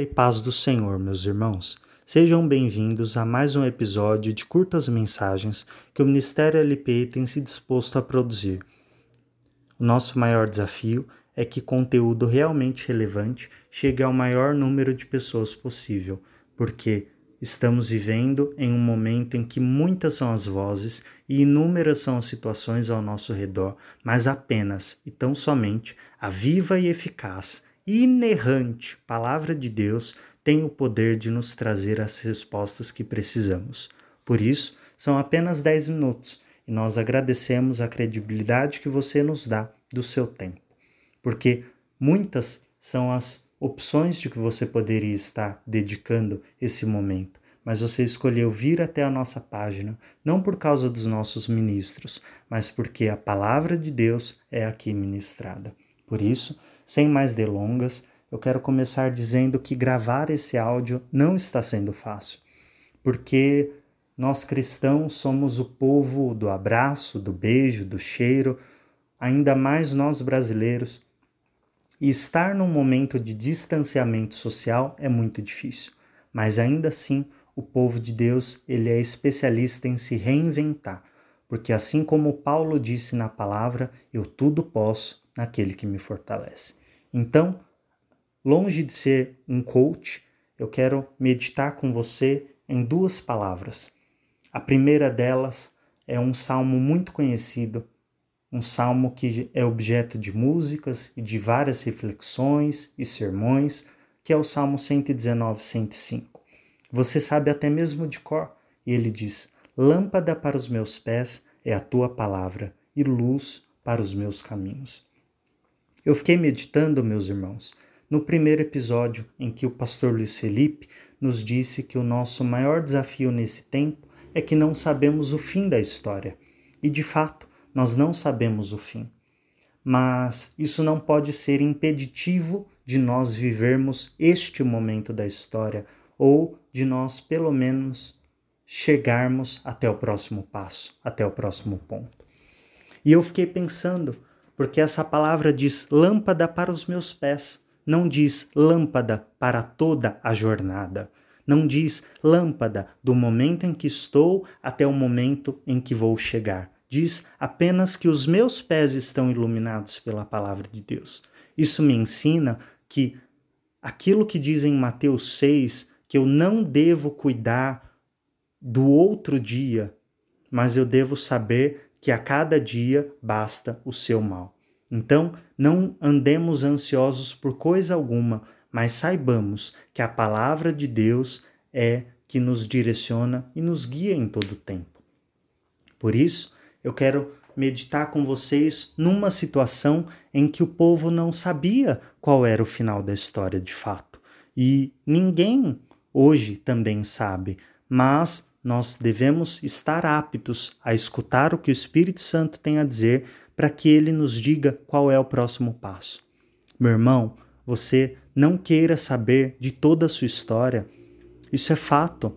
E paz do Senhor, meus irmãos. Sejam bem-vindos a mais um episódio de curtas mensagens que o Ministério LPI tem se disposto a produzir. O nosso maior desafio é que conteúdo realmente relevante chegue ao maior número de pessoas possível, porque estamos vivendo em um momento em que muitas são as vozes e inúmeras são as situações ao nosso redor, mas apenas e tão somente a viva e eficaz inerrante palavra de Deus tem o poder de nos trazer as respostas que precisamos. Por isso, são apenas 10 minutos e nós agradecemos a credibilidade que você nos dá do seu tempo, porque muitas são as opções de que você poderia estar dedicando esse momento, mas você escolheu vir até a nossa página não por causa dos nossos ministros, mas porque a palavra de Deus é aqui ministrada. Por isso, sem mais delongas, eu quero começar dizendo que gravar esse áudio não está sendo fácil, porque nós cristãos somos o povo do abraço, do beijo, do cheiro, ainda mais nós brasileiros. E estar num momento de distanciamento social é muito difícil, mas ainda assim o povo de Deus ele é especialista em se reinventar, porque assim como Paulo disse na palavra, eu tudo posso naquele que me fortalece. Então, longe de ser um coach, eu quero meditar com você em duas palavras. A primeira delas é um salmo muito conhecido, um salmo que é objeto de músicas e de várias reflexões e sermões, que é o Salmo 119, 105. Você sabe até mesmo de cor, e ele diz: Lâmpada para os meus pés é a tua palavra, e luz para os meus caminhos. Eu fiquei meditando, meus irmãos, no primeiro episódio em que o pastor Luiz Felipe nos disse que o nosso maior desafio nesse tempo é que não sabemos o fim da história. E de fato, nós não sabemos o fim. Mas isso não pode ser impeditivo de nós vivermos este momento da história ou de nós, pelo menos, chegarmos até o próximo passo, até o próximo ponto. E eu fiquei pensando porque essa palavra diz lâmpada para os meus pés, não diz lâmpada para toda a jornada. Não diz lâmpada do momento em que estou até o momento em que vou chegar. Diz apenas que os meus pés estão iluminados pela palavra de Deus. Isso me ensina que aquilo que diz em Mateus 6, que eu não devo cuidar do outro dia, mas eu devo saber que a cada dia basta o seu mal. Então, não andemos ansiosos por coisa alguma, mas saibamos que a palavra de Deus é que nos direciona e nos guia em todo o tempo. Por isso, eu quero meditar com vocês numa situação em que o povo não sabia qual era o final da história de fato. E ninguém hoje também sabe, mas nós devemos estar aptos a escutar o que o Espírito Santo tem a dizer para que ele nos diga qual é o próximo passo. Meu irmão, você não queira saber de toda a sua história, isso é fato,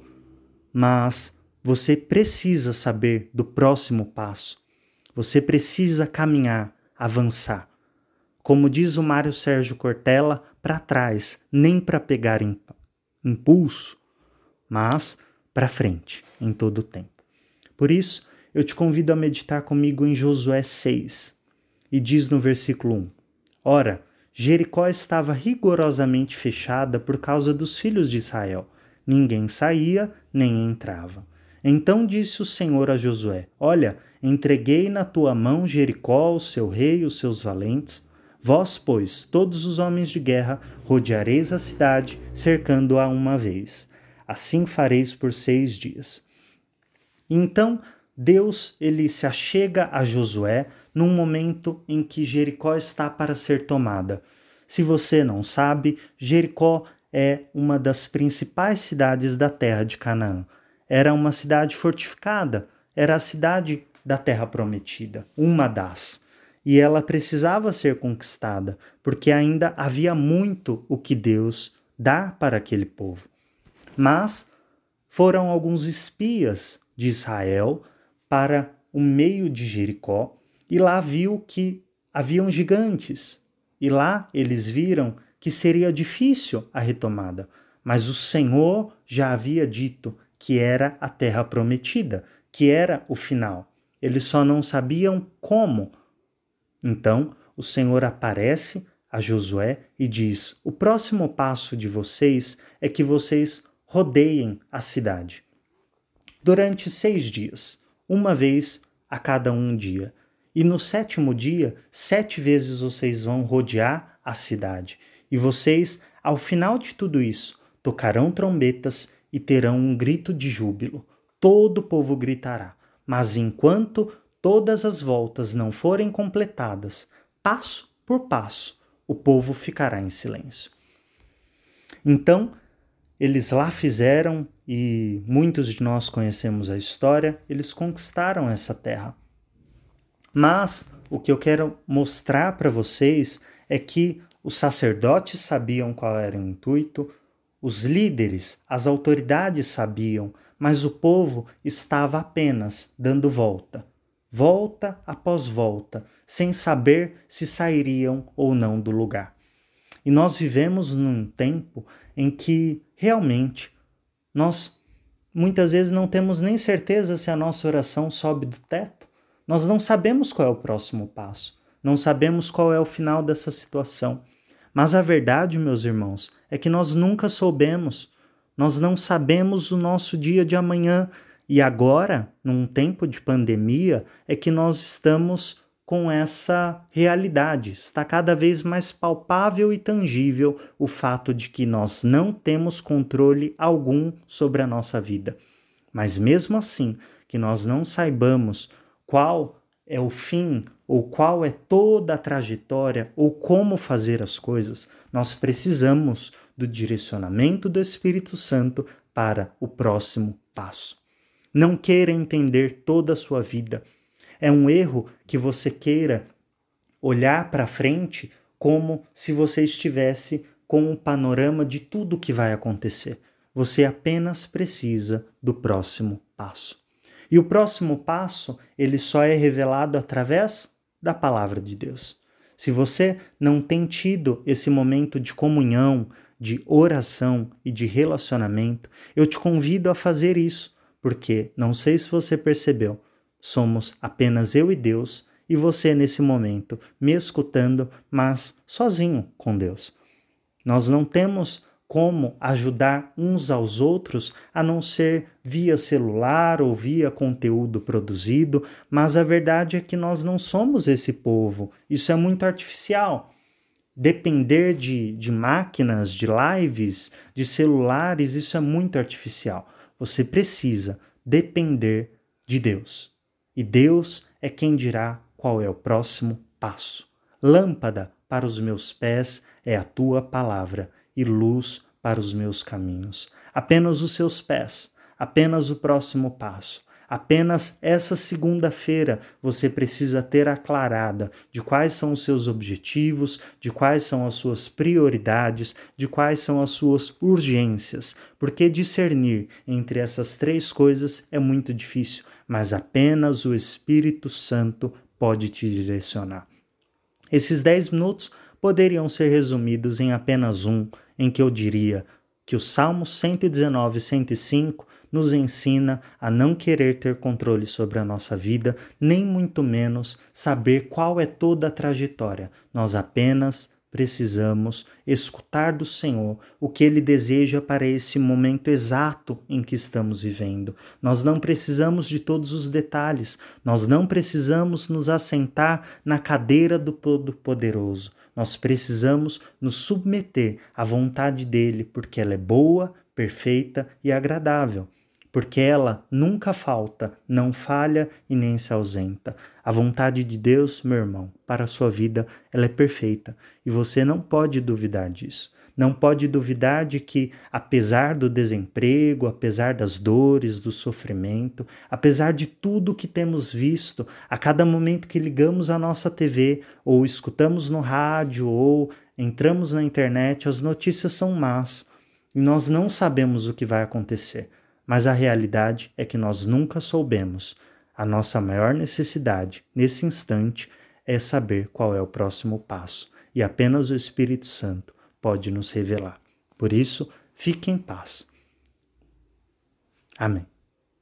mas você precisa saber do próximo passo. Você precisa caminhar, avançar. Como diz o Mário Sérgio Cortella, para trás, nem para pegar impulso, mas para frente em todo o tempo. Por isso, eu te convido a meditar comigo em Josué 6. E diz no versículo 1: Ora, Jericó estava rigorosamente fechada por causa dos filhos de Israel. Ninguém saía nem entrava. Então disse o Senhor a Josué: Olha, entreguei na tua mão Jericó, o seu rei e os seus valentes. Vós, pois, todos os homens de guerra, rodeareis a cidade, cercando-a uma vez. Assim fareis por seis dias. Então Deus ele se achega a Josué num momento em que Jericó está para ser tomada. Se você não sabe, Jericó é uma das principais cidades da terra de Canaã. Era uma cidade fortificada, era a cidade da terra prometida, uma das. E ela precisava ser conquistada, porque ainda havia muito o que Deus dar para aquele povo mas foram alguns espias de Israel para o meio de Jericó e lá viu que haviam gigantes. E lá eles viram que seria difícil a retomada, mas o Senhor já havia dito que era a terra prometida, que era o final. Eles só não sabiam como. Então, o Senhor aparece a Josué e diz: O próximo passo de vocês é que vocês rodeiem a cidade durante seis dias, uma vez a cada um dia. E no sétimo dia, sete vezes vocês vão rodear a cidade. E vocês, ao final de tudo isso, tocarão trombetas e terão um grito de júbilo. Todo o povo gritará. Mas enquanto todas as voltas não forem completadas, passo por passo, o povo ficará em silêncio. Então, eles lá fizeram, e muitos de nós conhecemos a história, eles conquistaram essa terra. Mas o que eu quero mostrar para vocês é que os sacerdotes sabiam qual era o intuito, os líderes, as autoridades sabiam, mas o povo estava apenas dando volta, volta após volta, sem saber se sairiam ou não do lugar. E nós vivemos num tempo em que realmente nós muitas vezes não temos nem certeza se a nossa oração sobe do teto. Nós não sabemos qual é o próximo passo, não sabemos qual é o final dessa situação. Mas a verdade, meus irmãos, é que nós nunca soubemos. Nós não sabemos o nosso dia de amanhã. E agora, num tempo de pandemia, é que nós estamos com essa realidade. Está cada vez mais palpável e tangível o fato de que nós não temos controle algum sobre a nossa vida. Mas mesmo assim, que nós não saibamos qual é o fim ou qual é toda a trajetória ou como fazer as coisas, nós precisamos do direcionamento do Espírito Santo para o próximo passo. Não queira entender toda a sua vida. É um erro que você queira olhar para frente como se você estivesse com um panorama de tudo que vai acontecer. Você apenas precisa do próximo passo. E o próximo passo, ele só é revelado através da palavra de Deus. Se você não tem tido esse momento de comunhão, de oração e de relacionamento, eu te convido a fazer isso, porque não sei se você percebeu, somos apenas eu e Deus e você nesse momento me escutando, mas sozinho com Deus. Nós não temos como ajudar uns aos outros a não ser via celular ou via conteúdo produzido, mas a verdade é que nós não somos esse povo. Isso é muito artificial. Depender de, de máquinas, de lives, de celulares, isso é muito artificial. Você precisa depender de Deus. E Deus é quem dirá qual é o próximo passo. Lâmpada para os meus pés é a tua palavra e luz para os meus caminhos. Apenas os seus pés, apenas o próximo passo. Apenas essa segunda-feira você precisa ter aclarada de quais são os seus objetivos, de quais são as suas prioridades, de quais são as suas urgências, porque discernir entre essas três coisas é muito difícil, mas apenas o Espírito Santo pode te direcionar. Esses dez minutos poderiam ser resumidos em apenas um, em que eu diria que o Salmo 119 e 105 nos ensina a não querer ter controle sobre a nossa vida, nem muito menos saber qual é toda a trajetória. Nós apenas precisamos escutar do Senhor o que Ele deseja para esse momento exato em que estamos vivendo. Nós não precisamos de todos os detalhes, nós não precisamos nos assentar na cadeira do Todo-Poderoso. Nós precisamos nos submeter à vontade dele, porque ela é boa, perfeita e agradável. Porque ela nunca falta, não falha e nem se ausenta. A vontade de Deus, meu irmão, para a sua vida, ela é perfeita e você não pode duvidar disso não pode duvidar de que, apesar do desemprego, apesar das dores, do sofrimento, apesar de tudo que temos visto, a cada momento que ligamos a nossa TV, ou escutamos no rádio, ou entramos na internet, as notícias são más e nós não sabemos o que vai acontecer. Mas a realidade é que nós nunca soubemos. A nossa maior necessidade, nesse instante, é saber qual é o próximo passo. E apenas o Espírito Santo pode nos revelar. Por isso, fique em paz. Amém.